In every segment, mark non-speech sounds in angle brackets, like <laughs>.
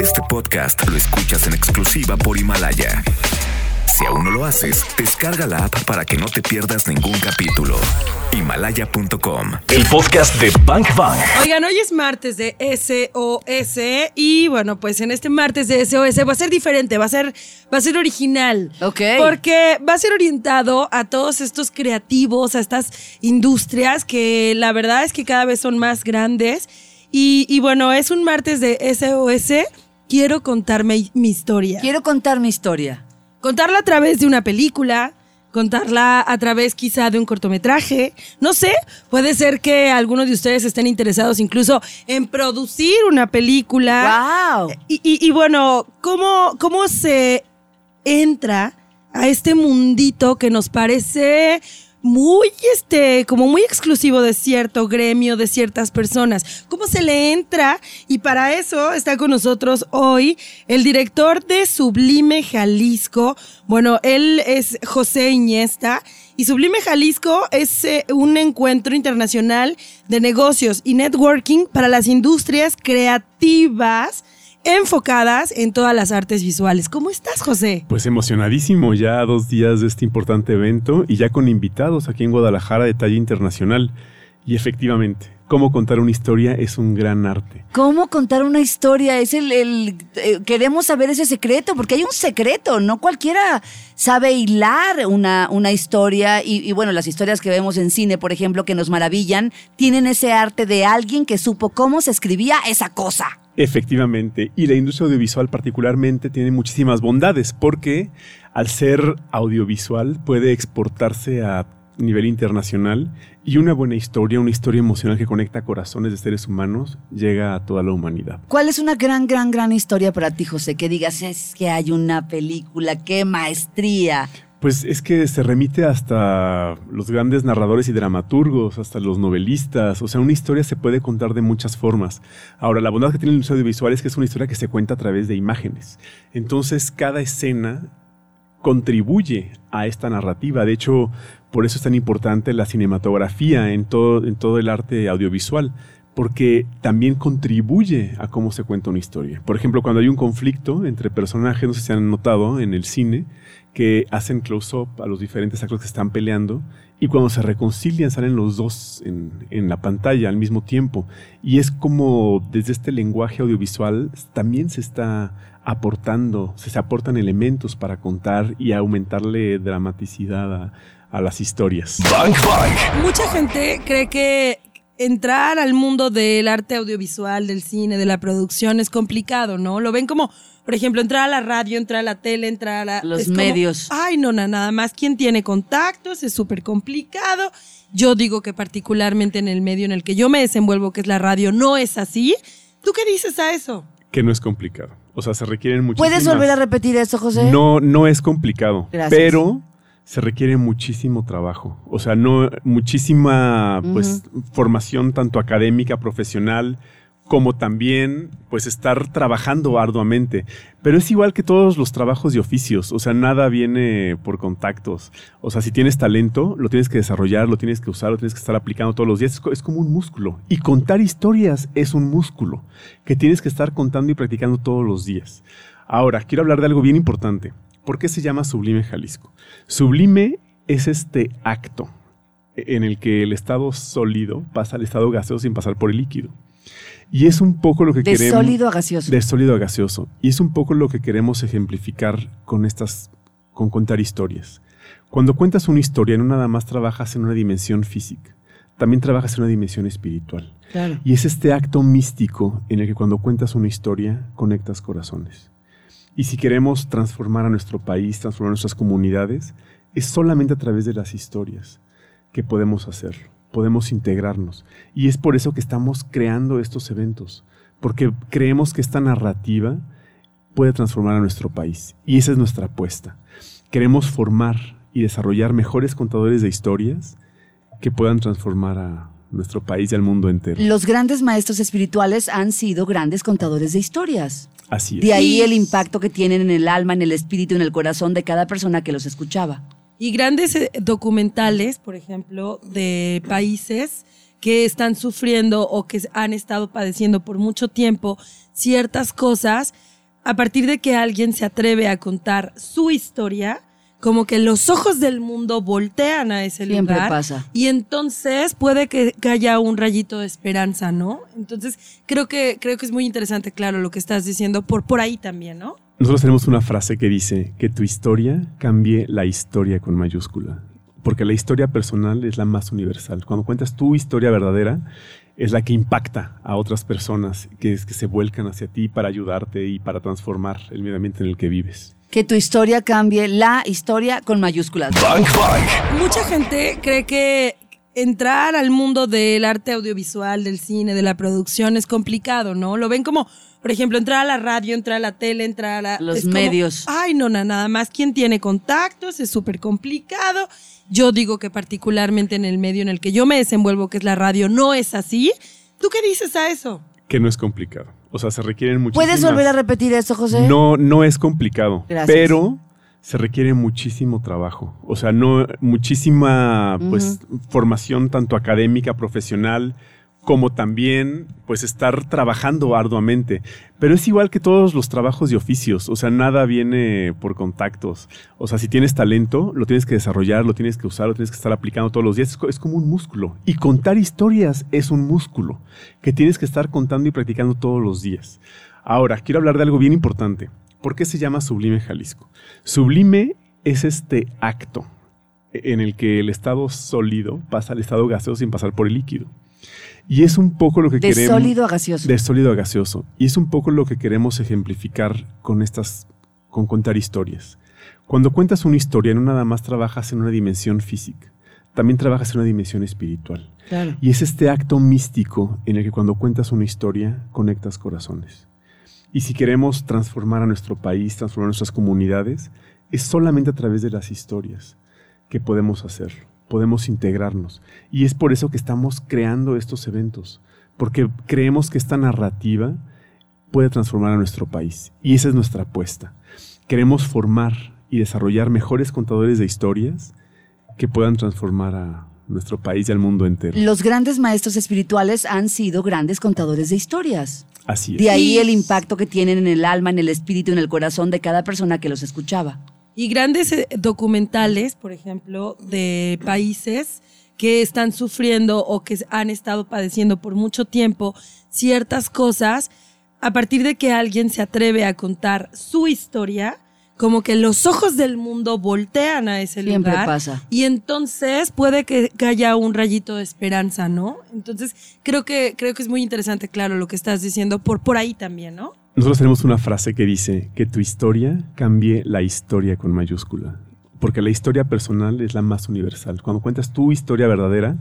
Este podcast lo escuchas en exclusiva por Himalaya. Si aún no lo haces, descarga la app para que no te pierdas ningún capítulo. Himalaya.com. El podcast de Bank Bang. Oigan, hoy es martes de SOS y bueno, pues en este martes de SOS va a ser diferente, va a ser, va a ser original. Ok. Porque va a ser orientado a todos estos creativos, a estas industrias que la verdad es que cada vez son más grandes. Y, y bueno, es un martes de SOS. Quiero contarme mi historia. Quiero contar mi historia. Contarla a través de una película, contarla a través quizá de un cortometraje. No sé, puede ser que algunos de ustedes estén interesados incluso en producir una película. ¡Wow! Y, y- y bueno, ¿cómo, ¿cómo se entra a este mundito que nos parece muy, este, como muy exclusivo de cierto gremio, de ciertas personas? ¿Cómo se le entra? Y para eso está con nosotros hoy el director de Sublime Jalisco. Bueno, él es José Iñesta. Y Sublime Jalisco es eh, un encuentro internacional de negocios y networking para las industrias creativas enfocadas en todas las artes visuales. ¿Cómo estás, José? Pues emocionadísimo ya a dos días de este importante evento y ya con invitados aquí en Guadalajara de talla internacional. Y efectivamente, cómo contar una historia es un gran arte. ¿Cómo contar una historia? Es el, el- eh, queremos saber ese secreto, porque hay un secreto, no cualquiera sabe hilar una, una historia y, y bueno, las historias que vemos en cine, por ejemplo, que nos maravillan, tienen ese arte de alguien que supo cómo se escribía esa cosa. Efectivamente, y la industria audiovisual particularmente tiene muchísimas bondades porque al ser audiovisual puede exportarse a nivel internacional y una buena historia, una historia emocional que conecta corazones de seres humanos llega a toda la humanidad. ¿Cuál es una gran, gran, gran historia para ti, José? Que digas, es que hay una película, qué maestría. Pues es que se remite hasta los grandes narradores y dramaturgos, hasta los novelistas. O sea, una historia se puede contar de muchas formas. Ahora, la bondad que tiene el audiovisual es que es una historia que se cuenta a través de imágenes. Entonces, cada escena contribuye a esta narrativa. De hecho, por eso es tan importante la cinematografía en todo el arte audiovisual, porque también contribuye a cómo se cuenta una historia. Por ejemplo, cuando hay un conflicto entre personajes, no sé si han notado en el cine, que hacen close-up a los diferentes actores que están peleando y cuando se reconcilian salen los dos en, en la pantalla al mismo tiempo. Y es como desde este lenguaje audiovisual también se está aportando, se, se aportan elementos para contar y aumentarle dramaticidad a, a las historias. Bank Bang. Mucha gente cree que entrar al mundo del arte audiovisual, del cine, de la producción es complicado, ¿no? Lo ven como, por ejemplo, entrar a la radio, entrar a la tele, entrar a la- Los como, medios. Ay, no, na- nada más. ¿Quién tiene contactos? Es súper complicado. Yo digo que particularmente en el medio en el que yo me desenvuelvo, que es la radio, no es así. ¿Tú qué dices a eso? Que no es complicado. O sea, se requieren muchísimas... ¿Puedes volver a repetir eso, José? No, no es complicado. Gracias. Pero se requiere muchísimo trabajo. O sea, no, muchísima pues, formación tanto académica, profesional, como también pues estar trabajando arduamente. Pero es igual que todos los trabajos y oficios. O sea, nada viene por contactos. O sea, si tienes talento, lo tienes que desarrollar, lo tienes que usar, lo tienes que estar aplicando todos los días. Es como un músculo. Y contar historias es un músculo que tienes que estar contando y practicando todos los días. Ahora, quiero hablar de algo bien importante. ¿Por qué se llama Sublime Jalisco? Sublime es este acto en el que el estado sólido pasa al estado gaseoso sin pasar por el líquido. Y es un poco lo que De queremos... sólido a gaseoso. De sólido a gaseoso. Y es un poco lo que queremos ejemplificar con estas, con contar historias. Cuando cuentas una historia, no nada más trabajas en una dimensión física, también trabajas en una dimensión espiritual. Claro. Y es este acto místico en el que cuando cuentas una historia, conectas corazones. Y si queremos transformar a nuestro país, transformar nuestras comunidades, es solamente a través de las historias que podemos hacerlo, podemos integrarnos. Y es por eso que estamos creando estos eventos, porque creemos que esta narrativa puede transformar a nuestro país. Y esa es nuestra apuesta. Queremos formar y desarrollar mejores contadores de historias que puedan transformar a nuestro país y al mundo entero. Los grandes maestros espirituales han sido grandes contadores de historias. Así es. De ahí el impacto que tienen en el alma, en el espíritu, en el corazón de cada persona que los escuchaba. Y grandes eh, documentales, por ejemplo, de países que están sufriendo o que han estado padeciendo por mucho tiempo ciertas cosas, a partir de que alguien se atreve a contar su historia, como que los ojos del mundo voltean a ese Siempre lugar. pasa. Y entonces puede que, que haya un rayito de esperanza, ¿no? Entonces creo que, creo que es muy interesante, claro, lo que estás diciendo por, por ahí también, ¿no? Nosotros tenemos una frase que dice que tu historia cambie la historia con mayúscula. Porque la historia personal es la más universal. Cuando cuentas tu historia verdadera, es la que impacta a otras personas, que es que se vuelcan hacia ti para ayudarte y para transformar el medio ambiente en el que vives. Que tu historia cambie la historia con mayúsculas. Bang Bang. Mucha gente cree que entrar al mundo del arte audiovisual, del cine, de la producción es complicado, ¿no? Lo ven como, por ejemplo, entrar a la radio, entrar a la tele, entrar a la... Los como, medios. Ay, no, na- nada más. ¿Quién tiene contactos? Es súper complicado. Yo digo que particularmente en el medio en el que yo me desenvuelvo, que es la radio, no es así. ¿Tú qué dices a eso? Que no es complicado. O sea, se requieren muchísimas... ¿Puedes volver a repetir eso, José? No, no es complicado. Gracias. Pero se requiere muchísimo trabajo. O sea, no, muchísima pues, formación tanto académica, profesional, como también pues estar trabajando arduamente. Pero es igual que todos los trabajos de oficios. O sea, nada viene por contactos. O sea, si tienes talento, lo tienes que desarrollar, lo tienes que usar, lo tienes que estar aplicando todos los días. Es, co- es como un músculo. Y contar historias es un músculo que tienes que estar contando y practicando todos los días. Ahora, quiero hablar de algo bien importante. ¿Por qué se llama Sublime Jalisco? Sublime es este acto en el que el estado sólido pasa al estado gaseoso sin pasar por el líquido. Y es un poco lo que De queremos... sólido a gaseoso. De sólido a gaseoso. Y es un poco lo que queremos ejemplificar con estas, con contar historias. Cuando cuentas una historia, no nada más trabajas en una dimensión física, también trabajas en una dimensión espiritual. Claro. Y es este acto místico en el que cuando cuentas una historia, conectas corazones. Y si queremos transformar a nuestro país, transformar nuestras comunidades, es solamente a través de las historias que podemos hacerlo, podemos integrarnos. Y es por eso que estamos creando estos eventos, porque creemos que esta narrativa puede transformar a nuestro país. Y esa es nuestra apuesta. Queremos formar y desarrollar mejores contadores de historias que puedan transformar a nuestro país y al mundo entero. Los grandes maestros espirituales han sido grandes contadores de historias. Así es. De ahí el impacto que tienen en el alma, en el espíritu, en el corazón de cada persona que los escuchaba. Y grandes eh, documentales, por ejemplo, de países que están sufriendo o que han estado padeciendo por mucho tiempo ciertas cosas, a partir de que alguien se atreve a contar su historia, como que los ojos del mundo voltean a ese Siempre lugar. pasa. Y entonces puede que, que haya un rayito de esperanza, ¿no? Entonces creo que, creo que es muy interesante, claro, lo que estás diciendo por, por ahí también, ¿no? Nosotros tenemos una frase que dice que tu historia cambie la historia con mayúscula. Porque la historia personal es la más universal. Cuando cuentas tu historia verdadera,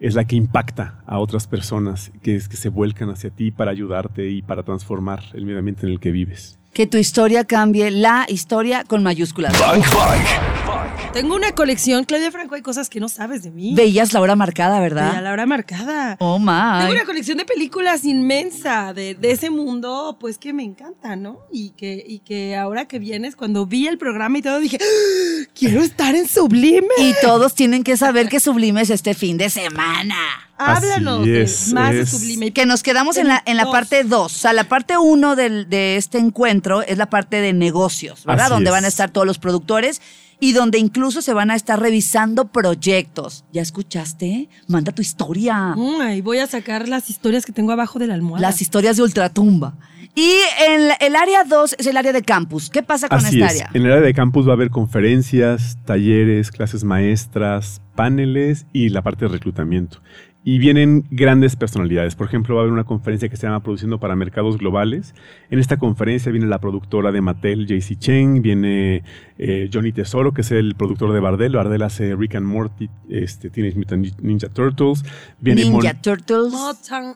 es la que impacta a otras personas, que es que se vuelcan hacia ti para ayudarte y para transformar el medio ambiente en el que vives. Que tu historia cambie la historia con mayúsculas. Tengo una colección, Claudia Franco, hay cosas que no sabes de mí. Veías la hora marcada, ¿verdad? la hora marcada. Oh, Tengo my. una colección de películas inmensa de, de ese mundo, pues que me encanta, ¿no? Y que, y que ahora que vienes, cuando vi el programa y todo, dije, ¡Ah! quiero estar en Sublime. Y todos tienen que saber que Sublime es este fin de semana. Háblanos Así de- es, más es- de Sublime. Que nos quedamos en la, en la Dos. parte 2. O sea, la parte 1 de este encuentro es la parte de negocios, ¿verdad? Así donde es. van a estar todos los productores y donde incluso se van a estar revisando proyectos. ¿Ya escuchaste? Manda tu historia. Ay, voy a sacar las historias que tengo abajo de la almohada. Las historias de Ultratumba. Y en la- el área 2 es el área de campus. ¿Qué pasa con Así esta es. área? En el área de campus va a haber conferencias, talleres, clases maestras, paneles y la parte de reclutamiento. Y vienen grandes personalidades. Por ejemplo, va a haber una conferencia que se llama Produciendo para Mercados Globales. En esta conferencia viene la productora de Mattel, JC Cheng, viene eh, Johnny Tesoro, que es el productor de Bardell. Bardell hace Rick and Morty, este, Teenage Mutant Ninja Turtles. Viene Mon- Ninja Turtles.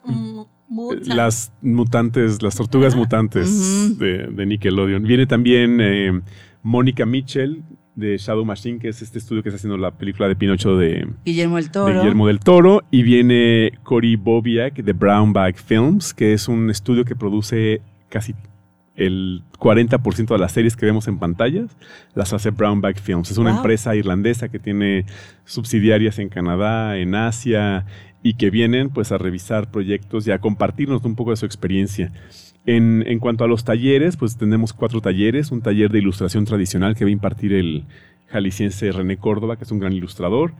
Mm, mutan. las mutantes, las tortugas mutantes Ujú. de, de Nickelodeon. Viene también eh, Mónica Mitchell de Shadow Machine, que es este estudio que está haciendo la película de Pinocho de, Guillermo del de Toro. Guillermo del Toro. Y viene Cory Bobiak de Brown Bag Films, que es un estudio que produce casi el 40% de las series que vemos en pantallas las hace Brown Bag Films. Es una Wow. empresa irlandesa que tiene subsidiarias en Canadá, en Asia y que vienen pues a revisar proyectos y a compartirnos un poco de su experiencia. En, cuanto a los talleres, pues tenemos cuatro talleres, un taller de ilustración tradicional que va a impartir el jalisciense René Córdoba, que es un gran ilustrador.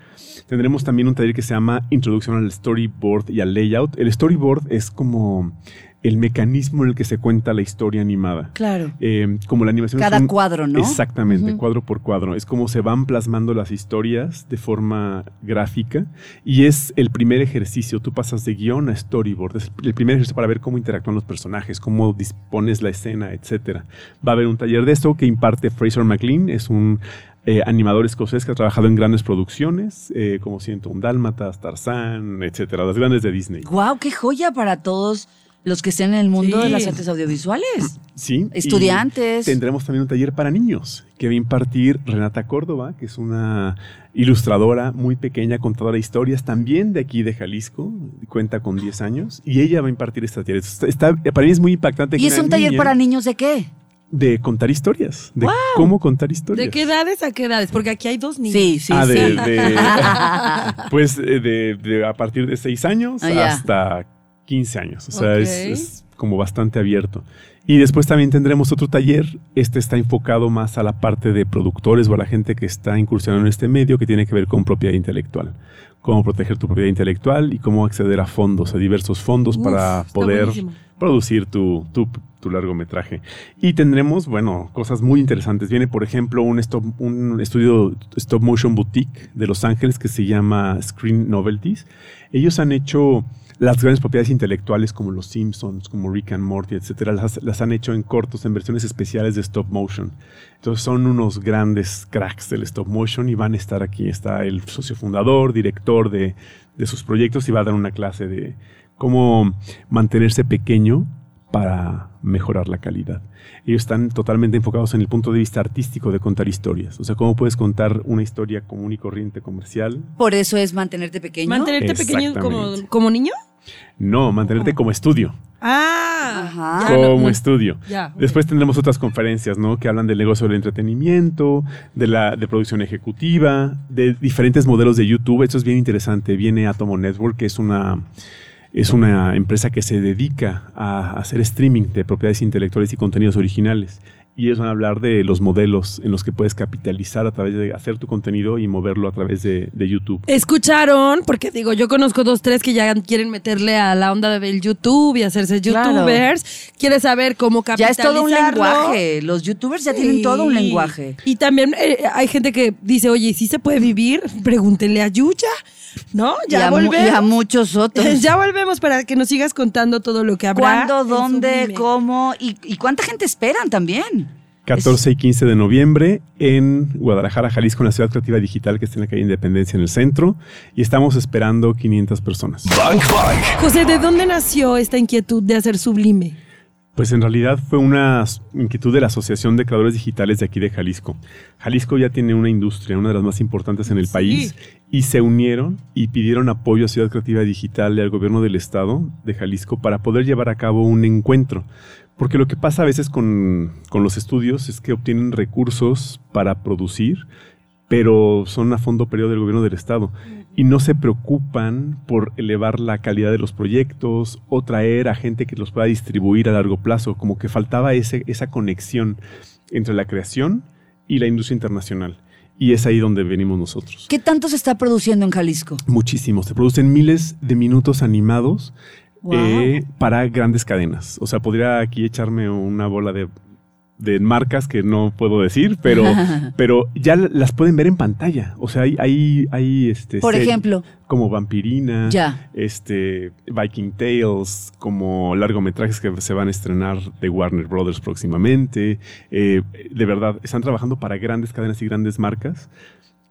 Tendremos también un taller que se llama Introducción al Storyboard y al Layout. El storyboard es como el mecanismo en el que se cuenta la historia animada. Claro. Eh, como la animación. es Cada un- cuadro, ¿no? Exactamente, cuadro por cuadro. Es como se van plasmando las historias de forma gráfica y es el primer ejercicio. Tú pasas de guion a storyboard. Es el primer ejercicio para ver cómo interactúan los personajes, cómo dispones la escena, etcétera. Va a haber un taller de esto que imparte Fraser McLean. Es un eh, animador escocés que ha trabajado en grandes producciones, eh, como Siento un Dálmatas, Tarzán, etcétera, las grandes de Disney. ¡Guau! ¡Qué joya para todos los que estén en el mundo Sí. de las artes audiovisuales! Sí. y Estudiantes. Tendremos también un taller para niños que va a impartir Renata Córdoba, que es una ilustradora muy pequeña, contadora de historias, también de aquí de Jalisco, cuenta con 10 años, y ella va a impartir este taller. Está, está- para mí es muy impactante. que ¿Y es una un taller niña- para niños de qué? De contar historias, de cómo contar historias. ¿De qué edades a qué edades? Porque aquí hay dos niños. Sí, sí, Ah, sí. de, de- <laughs> pues eh, de, de a partir de 6 años Ah, hasta 15 años. O sea, es, Ok. es como bastante abierto. Y después también tendremos otro taller. Este está enfocado más a la parte de productores o a la gente que está incursionando en este medio que tiene que ver con propiedad intelectual. Cómo proteger tu propiedad intelectual y cómo acceder a fondos, a diversos fondos Uf, para poder buenísimo. producir tu, tu, tu largometraje. Y tendremos, bueno, cosas muy interesantes. Viene, por ejemplo, un, stop, un estudio stop motion boutique de Los Ángeles que se llama Screen Novelties. Ellos han hecho las grandes propiedades intelectuales como Los Simpsons, como Rick and Morty, etcétera, las, las han hecho en cortos, en versiones especiales de stop motion. Entonces son unos grandes cracks del stop motion y van a estar aquí. Está el socio fundador, director de, de sus proyectos y va a dar una clase de cómo mantenerse pequeño para mejorar la calidad. Ellos están totalmente enfocados en el punto de vista artístico de contar historias. O sea, cómo puedes contar una historia común y corriente comercial. Por eso es mantenerte pequeño. ¿Mantenerte pequeño como, como niño? No, mantenerte como estudio. Ah, Ajá. ya no, como no. estudio. Ya. Después tendremos otras conferencias, ¿no? Que hablan del negocio del entretenimiento, de la de producción ejecutiva, de diferentes modelos de YouTube. Esto es bien interesante. Viene Atomo Network, que es una es una empresa que se dedica a hacer streaming de propiedades intelectuales y contenidos originales. Y ellos van a hablar de los modelos en los que puedes capitalizar a través de hacer tu contenido y moverlo a través de, de YouTube. Escucharon, porque digo, yo conozco dos, tres que ya quieren meterle a la onda del YouTube y hacerse Claro. youtubers. Quieres saber cómo Ya es todo un lenguaje. Los youtubers ya tienen todo un lenguaje. Y también eh, hay gente que dice, oye, ¿sí se puede vivir? Pregúntenle a Yuya, ¿no? y, Ya a, volvemos. y a muchos otros. <laughs> ya volvemos para que nos sigas contando todo lo que habrá. ¿Cuándo, dónde, cómo y, y cuánta gente esperan también? 14 y 15 de noviembre en Guadalajara, Jalisco, en la Ciudad Creativa Digital que está en la calle Independencia en el centro. Y estamos esperando 500 personas. Bang Bang. José, ¿de dónde nació esta inquietud de hacer Sublime? Pues en realidad fue una inquietud de la Asociación de Creadores Digitales de aquí de Jalisco. Jalisco ya tiene una industria, una de las más importantes en el Sí. país, y se unieron y pidieron apoyo a Ciudad Creativa Digital y al gobierno del estado de Jalisco para poder llevar a cabo un encuentro. Porque lo que pasa a veces con, con los estudios es que obtienen recursos para producir, pero son a fondo periodo del gobierno del estado y no se preocupan por elevar la calidad de los proyectos o traer a gente que los pueda distribuir a largo plazo, como que faltaba ese, esa conexión entre la creación y la industria internacional. Y es ahí donde venimos nosotros. ¿Qué tanto se está produciendo en Jalisco? Muchísimos. Se producen miles de minutos animados Wow. eh, para grandes cadenas. O sea, podría aquí echarme una bola de, de marcas que no puedo decir, pero, <laughs> pero ya las pueden ver en pantalla. O sea, hay, hay, hay este, Por ejemplo, como Vampirina, Ya. este, Viking Tales, como largometrajes que se van a estrenar de Warner Brothers próximamente. Eh, de verdad, están trabajando para grandes cadenas y grandes marcas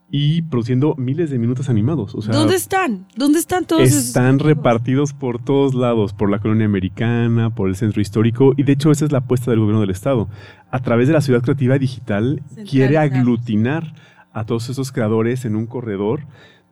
y produciendo miles de minutos animados. O sea, ¿Dónde están? ¿Dónde están todos están repartidos por todos lados, por la colonia americana, por el centro histórico, y de hecho esa es la apuesta del gobierno del estado. A través de la ciudad creativa digital quiere aglutinar a todos esos creadores en un corredor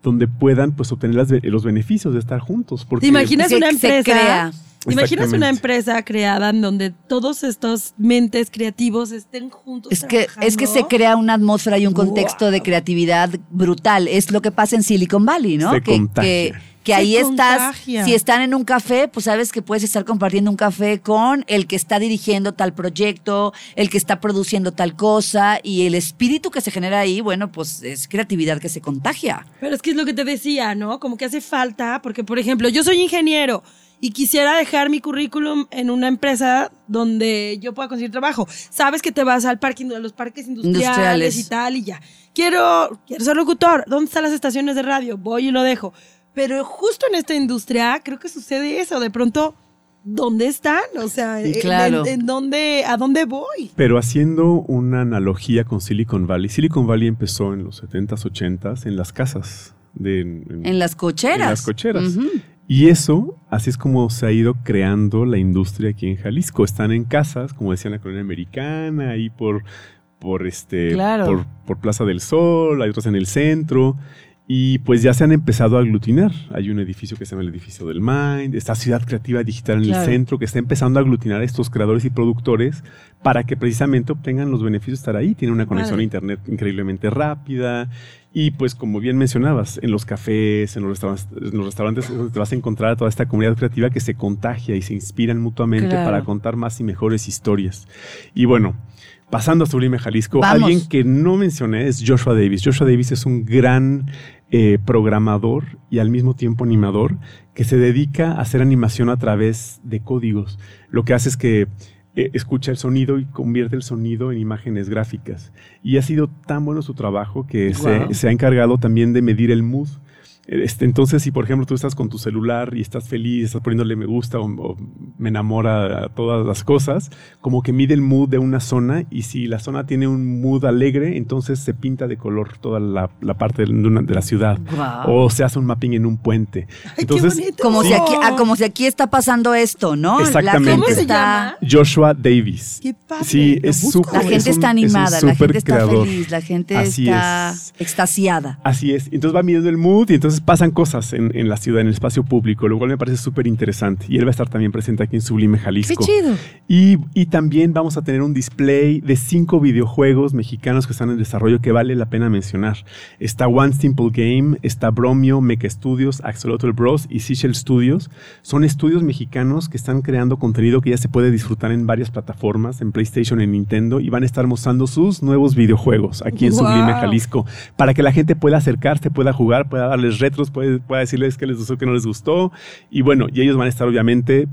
donde puedan pues obtener las los beneficios de estar juntos. Porque ¿Te imaginas Se- una se empresa? crea. ¿Te imaginas una empresa creada en donde todos estos mentes creativos estén juntos? Es que, es que se crea una atmósfera y un contexto de creatividad brutal. Es lo que pasa en Silicon Valley, ¿no? Se que, contagia. Que, Se ahí estás, si están en un café, pues sabes que puedes estar compartiendo un café con el que está dirigiendo tal proyecto, el que está produciendo tal cosa y el espíritu que se genera ahí, bueno, pues es creatividad que se contagia. Pero es que es lo que te decía, ¿no? Como que hace falta, porque por ejemplo, yo soy ingeniero y quisiera dejar mi currículum en una empresa donde yo pueda conseguir trabajo. Sabes que te vas al parking, a los parques industriales, Industriales. y tal y ya. Quiero, quiero ser locutor. ¿Dónde están las estaciones de radio? Voy y lo dejo. Pero justo en esta industria creo que sucede eso. De pronto, ¿dónde están? O sea, ¿en- claro. en, en dónde, ¿a dónde voy? Pero haciendo una analogía con Silicon Valley, Silicon Valley empezó en los 70s, 80s en las casas. De, en- En las cocheras. En las cocheras. Y eso, así es como se ha ido creando la industria aquí en Jalisco. Están en casas, como decía en la colonia americana, ahí por, por este, Claro. por, por Plaza del Sol, hay otros en el centro. Y pues ya se han empezado a aglutinar. Hay un edificio que se llama el edificio del Mind, esta ciudad creativa digital en Claro. el centro que está empezando a aglutinar a estos creadores y productores para que precisamente obtengan los beneficios de estar ahí. Tiene una conexión a internet increíblemente rápida. Y pues como bien mencionabas, en los cafés, en los restaurantes, en los restaurantes te vas a encontrar a toda esta comunidad creativa que se contagia y se inspiran mutuamente Claro. para contar más y mejores historias. Y bueno, pasando a Sublime Jalisco, Vamos. alguien que no mencioné es Joshua Davis. Joshua Davis es un gran eh, programador y al mismo tiempo animador que se dedica a hacer animación a través de códigos. Lo que hace es que eh, escucha el sonido y convierte el sonido en imágenes gráficas. Y ha sido tan bueno su trabajo que se, se ha encargado también de medir el mood. Este, entonces, si por ejemplo tú estás con tu celular y estás feliz, estás poniéndole me gusta o, o me enamora a todas las cosas, como que mide el mood de una zona y si la zona tiene un mood alegre, entonces se pinta de color toda la, la parte de, una- de la ciudad. Guau. O se hace un mapping en un puente. Ay, qué Entonces, bonito. Como, Sí. si aquí, ah, como si aquí está pasando esto, ¿no? Exactamente. La ¿Cómo gente se está, llama? Joshua Davis. Qué padre. Sí, es súper- la es gente un- está es un animada, la súper gente está creador. feliz, la gente Así está es. extasiada. Así es. Entonces va midiendo el mood y entonces pasan cosas en, en la ciudad, en el espacio público, lo cual me parece súper interesante. Y él va a estar también presente aquí en Sublime Qué Jalisco. chido. Y, y también vamos a tener un display de cinco videojuegos mexicanos que están en desarrollo que vale la pena mencionar. Está One Simple Game, está Bromio, Mecha Studios, Axolotl Bros y Seashell Studios. Son estudios mexicanos que están creando contenido que ya se puede disfrutar en varias plataformas, en PlayStation, en Nintendo, y van a estar mostrando sus nuevos videojuegos aquí en Wow. Sublime Jalisco, para que la gente pueda acercarse, pueda jugar, pueda darles retros, puede- pueda decirles qué les gustó, qué no les gustó. Y bueno, y ellos van a estar obviamente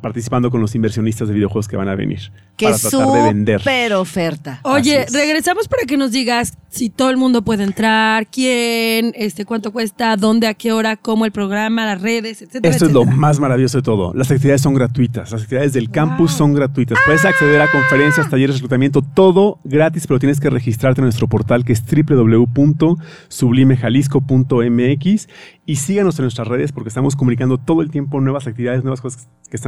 participando con los inversionistas de videojuegos que van a venir Qué para tratar de vender. súper oferta. Oye, regresamos para que nos digas si todo el mundo puede entrar, quién, este, cuánto cuesta, dónde, a qué hora, cómo el programa, las redes, etcétera. Esto es lo más maravilloso de todo. Las actividades son gratuitas. Las actividades del campus son gratuitas. Puedes acceder a conferencias, talleres, reclutamiento, todo gratis, pero tienes que registrarte en nuestro portal que es www.sublimejalisco.mx y síganos en nuestras redes porque estamos comunicando todo el tiempo nuevas actividades, nuevas cosas que están